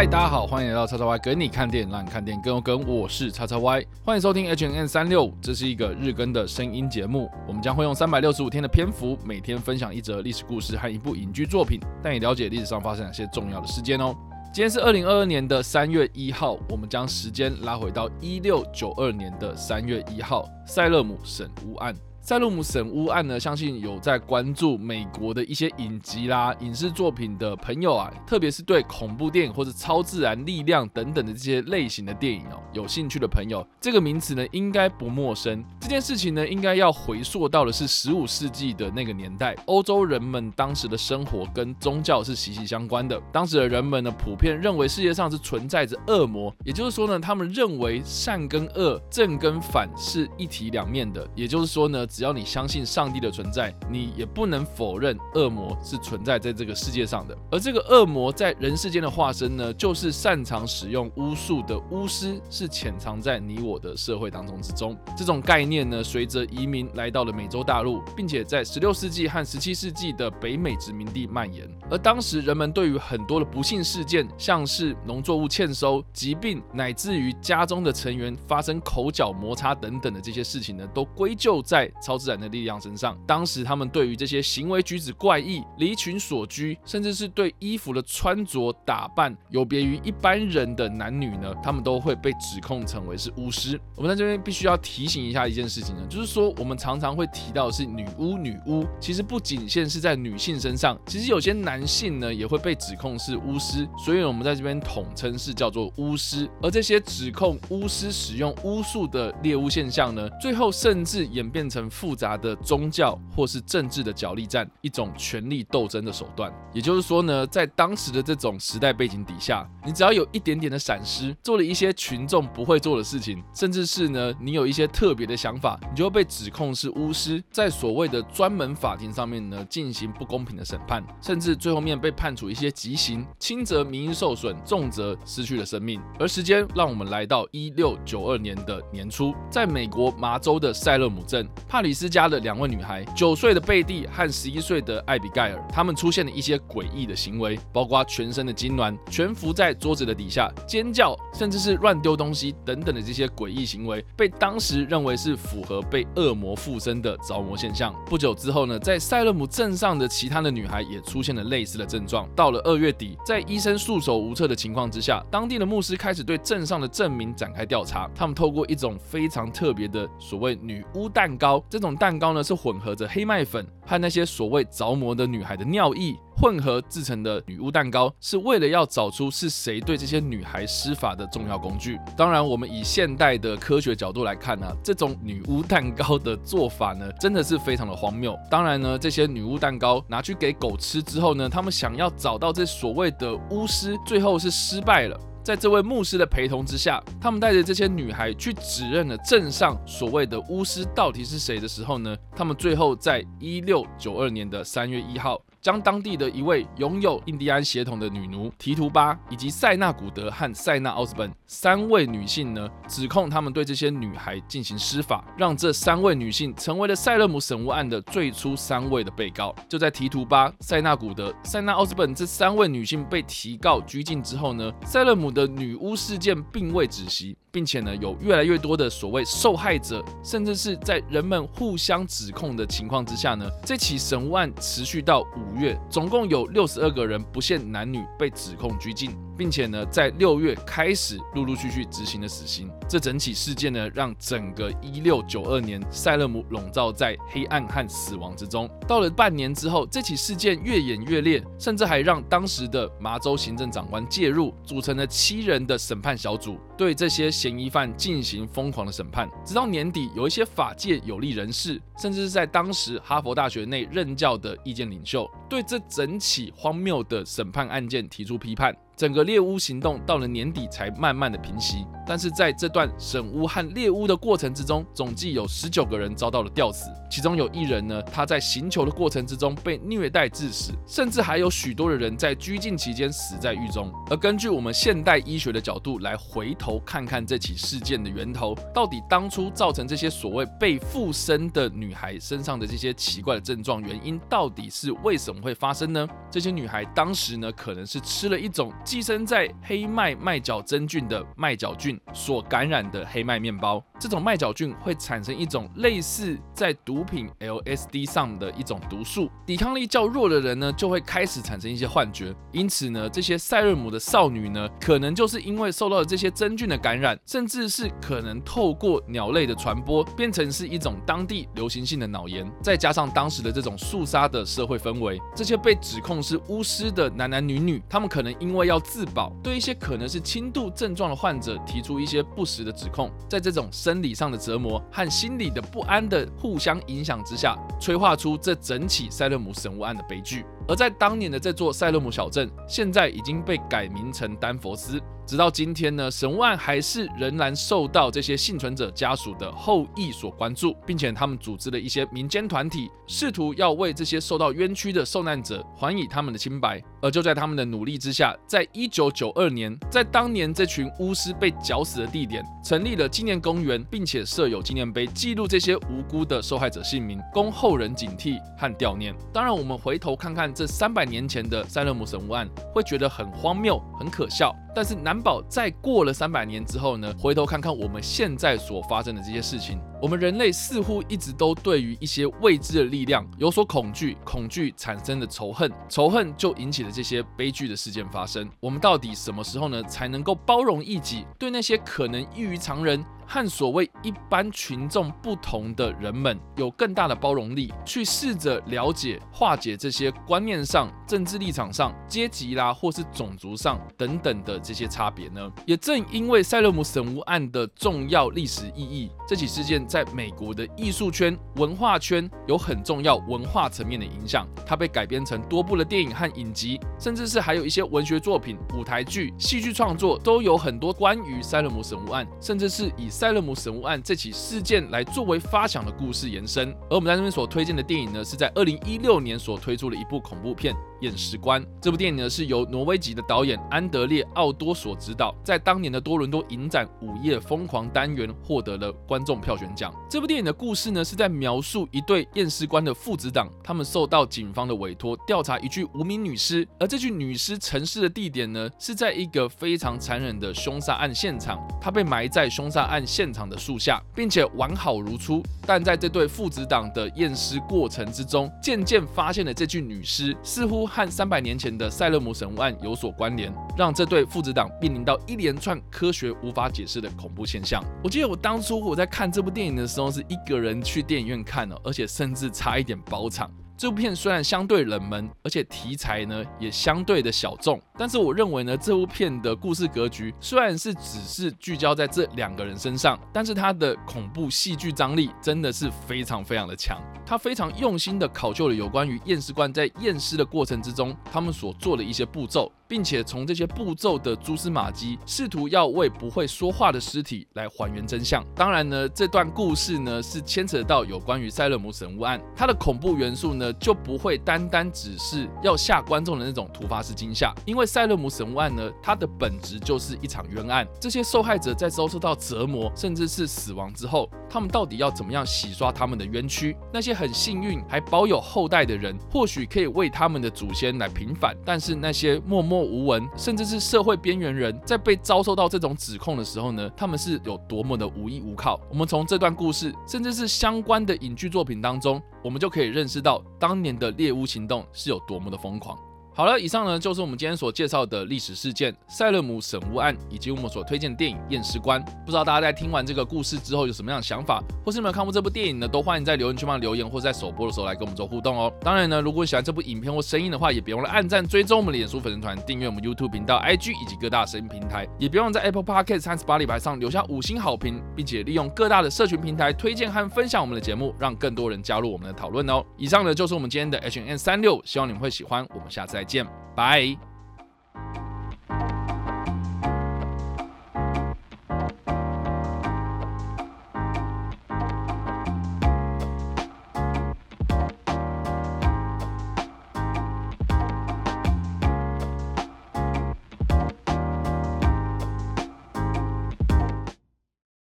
嗨，大家好，欢迎来到叉叉 Y 跟你看电影，让你看电影更有梗。我是叉叉 Y，欢迎收听 H N N 三六五，这是一个日更的声音节目。我们将会用三百六十五天的篇幅，每天分享一则历史故事和一部影剧作品，带你了解历史上发生哪些重要的事件哦。今天是二零二二年的三月一号，我们将时间拉回到一六九二年的三月一号，塞勒姆审巫案。塞勒姆审巫案呢，相信有在关注美国的一些影集啦、影视作品的朋友啊，特别是对恐怖电影或者超自然力量等等的这些类型的电影哦，有兴趣的朋友，这个名词呢应该不陌生。这件事情呢，应该要回溯到的是十五世纪的那个年代，欧洲人们当时的生活跟宗教是息息相关的。当时的人们呢，普遍认为世界上是存在着恶魔，也就是说呢，他们认为善跟恶、正跟反是一体两面的，也就是说呢。只要你相信上帝的存在，你也不能否认恶魔是存在在这个世界上的。而这个恶魔在人世间的化身呢，就是擅长使用巫术的巫师，是潜藏在你我的社会当中之中。这种概念呢，随着移民来到了美洲大陆，并且在十六世纪和十七世纪的北美殖民地蔓延。而当时人们对于很多的不幸事件，像是农作物欠收、疾病，乃至于家中的成员发生口角摩擦等等的这些事情呢，都归咎在。超自然的力量身上，当时他们对于这些行为举止怪异、离群所居，甚至是对衣服的穿着打扮有别于一般人的男女呢，他们都会被指控成为是巫师。我们在这边必须要提醒一下一件事情呢，就是说我们常常会提到是女巫、女巫，其实不仅限是在女性身上，其实有些男性呢也会被指控是巫师，所以我们在这边统称是叫做巫师。而这些指控巫师使用巫术的猎巫现象呢，最后甚至演变成。复杂的宗教或是政治的角力战，一种权力斗争的手段。也就是说呢，在当时的这种时代背景底下，你只要有一点点的闪失，做了一些群众不会做的事情，甚至是呢，你有一些特别的想法，你就会被指控是巫师，在所谓的专门法庭上面呢进行不公平的审判，甚至最后面被判处一些极刑，轻则名誉受损，重则失去了生命。而时间让我们来到一六九二年的年初，在美国麻州的塞勒姆镇。帕阿里斯家的两位女孩，九岁的贝蒂和十一岁的艾比盖尔，她们出现了一些诡异的行为，包括全身的痉挛、蜷伏在桌子的底下、尖叫，甚至是乱丢东西等等的这些诡异行为，被当时认为是符合被恶魔附身的着魔现象。不久之后呢，在塞勒姆镇上的其他的女孩也出现了类似的症状。到了二月底，在医生束手无策的情况之下，当地的牧师开始对镇上的镇民展开调查。他们透过一种非常特别的所谓女巫蛋糕。这种蛋糕呢，是混合着黑麦粉和那些所谓着魔的女孩的尿液混合制成的女巫蛋糕，是为了要找出是谁对这些女孩施法的重要工具。当然，我们以现代的科学角度来看呢，这种女巫蛋糕的做法呢，真的是非常的荒谬。当然呢，这些女巫蛋糕拿去给狗吃之后呢，他们想要找到这所谓的巫师，最后是失败了。在这位牧师的陪同之下，他们带着这些女孩去指认了镇上所谓的巫师到底是谁的时候呢？他们最后在一六九二年的三月一号。将当地的一位拥有印第安血统的女奴提图巴，以及塞纳古德和塞纳奥斯本三位女性呢，指控他们对这些女孩进行施法，让这三位女性成为了塞勒姆审巫案的最初三位的被告。就在提图巴、塞纳古德、塞纳奥斯本这三位女性被提告拘禁之后呢，塞勒姆的女巫事件并未止息。并且呢，有越来越多的所谓受害者，甚至是在人们互相指控的情况之下呢，这起审巫案持续到五五月，总共有六十二个人不限男女被指控拘禁。并且呢，在六月开始陆陆续续执行了死刑。这整起事件呢，让整个一六九二年塞勒姆笼罩在黑暗和死亡之中。到了半年之后，这起事件越演越烈，甚至还让当时的麻州行政长官介入，组成了七人的审判小组，对这些嫌疑犯进行疯狂的审判。直到年底，有一些法界有利人士，甚至是在当时哈佛大学内任教的意见领袖，对这整起荒谬的审判案件提出批判。整个猎巫行动到了年底才慢慢的平息。但是在这段审巫和猎巫的过程之中，总计有十九个人遭到了吊死，其中有一人呢，他在行求的过程之中被虐待致死，甚至还有许多的人在拘禁期间死在狱中。而根据我们现代医学的角度来回头看看这起事件的源头，到底当初造成这些所谓被附身的女孩身上的这些奇怪的症状原因，到底是为什么会发生呢？这些女孩当时呢，可能是吃了一种寄生在黑麦麦角真菌的麦角菌所感染的黑麦面包。这种麦角菌会产生一种类似在毒品 LSD 上的一种毒素，抵抗力较弱的人呢，就会开始产生一些幻觉。因此呢，这些塞勒姆的少女呢，可能就是因为受到了这些真菌的感染，甚至是可能透过鸟类的传播，变成是一种当地流行性的脑炎。再加上当时的这种肃杀的社会氛围，这些被指控是巫师的男男女女，他们可能因为要自保，对一些可能是轻度症状的患者提出一些不实的指控，在这种生理上的折磨和心理的不安的互相影响之下，催化出这整起塞勒姆神物案的悲剧。而在当年的这座塞勒姆小镇，现在已经被改名成丹佛斯。直到今天呢，神万还是仍然受到这些幸存者家属的后裔所关注，并且他们组织了一些民间团体，试图要为这些受到冤屈的受难者还以他们的清白。而就在他们的努力之下，在一九九二年，在当年这群巫师被绞死的地点，成立了纪念公园，并且设有纪念碑，记录这些无辜的受害者姓名，供后人警惕和悼念。当然，我们回头看看这三百年前的塞勒姆神巫案，会觉得很荒谬、很可笑。但是难保在过了三百年之后呢，回头看看我们现在所发生的这些事情，我们人类似乎一直都对于一些未知的力量有所恐惧，恐惧产生的仇恨，仇恨就引起了这些悲剧的事件发生。我们到底什么时候呢，才能够包容异己，对那些可能异于常人？和所谓一般群众不同的人们有更大的包容力，去试着了解、化解这些观念上、政治立场上、阶级啦，或是种族上等等的这些差别呢？也正因为塞勒姆神巫案的重要历史意义，这起事件在美国的艺术圈、文化圈有很重要文化层面的影响。它被改编成多部的电影和影集，甚至是还有一些文学作品、舞台剧、戏剧创作，都有很多关于塞勒姆神巫案，甚至是以。塞勒姆神屋案这起事件来作为发想的故事延伸，而我们在这边所推荐的电影呢，是在二零一六年所推出的一部恐怖片。验尸官这部电影呢，是由挪威籍的导演安德烈奥多所执导，在当年的多伦多影展午夜疯狂单元获得了观众票选奖。这部电影的故事呢，是在描述一对验尸官的父子档，他们受到警方的委托调查一具无名女尸，而这具女尸沉尸的地点呢，是在一个非常残忍的凶杀案现场，她被埋在凶杀案现场的树下，并且完好如初。但在这对父子档的验尸过程之中，渐渐发现了这具女尸似乎。和三百年前的塞勒姆神屋案有所关联，让这对父子党面临到一连串科学无法解释的恐怖现象。我记得我当初我在看这部电影的时候，是一个人去电影院看的，而且甚至差一点包场。这部片虽然相对冷门，而且题材呢也相对的小众，但是我认为呢，这部片的故事格局虽然是只是聚焦在这两个人身上，但是它的恐怖戏剧张力真的是非常非常的强。他非常用心的考究了有关于验尸官在验尸的过程之中，他们所做的一些步骤。并且从这些步骤的蛛丝马迹，试图要为不会说话的尸体来还原真相。当然呢，这段故事呢是牵扯到有关于塞勒姆神屋案，它的恐怖元素呢就不会单单只是要吓观众的那种突发式惊吓。因为塞勒姆神屋案呢，它的本质就是一场冤案。这些受害者在遭受到折磨甚至是死亡之后，他们到底要怎么样洗刷他们的冤屈？那些很幸运还保有后代的人，或许可以为他们的祖先来平反，但是那些默默无闻，甚至是社会边缘人，在被遭受到这种指控的时候呢，他们是有多么的无依无靠。我们从这段故事，甚至是相关的影剧作品当中，我们就可以认识到当年的猎巫行动是有多么的疯狂。好了，以上呢就是我们今天所介绍的历史事件——塞勒姆审巫案，以及我们所推荐的电影《验尸官》。不知道大家在听完这个故事之后有什么样的想法，或是没有看过这部电影呢？都欢迎在留言区帮留言，或在首播的时候来跟我们做互动哦。当然呢，如果喜欢这部影片或声音的话，也别忘了按赞、追踪我们的脸书粉丝团、订阅我们 YouTube 频道、IG 以及各大声音平台，也别忘在 Apple Podcast 三十八里牌上留下五星好评，并且利用各大的社群平台推荐和分享我们的节目，让更多人加入我们的讨论哦。以上呢就是我们今天的 H N 三六，希望你们会喜欢。我们下次再见。见拜。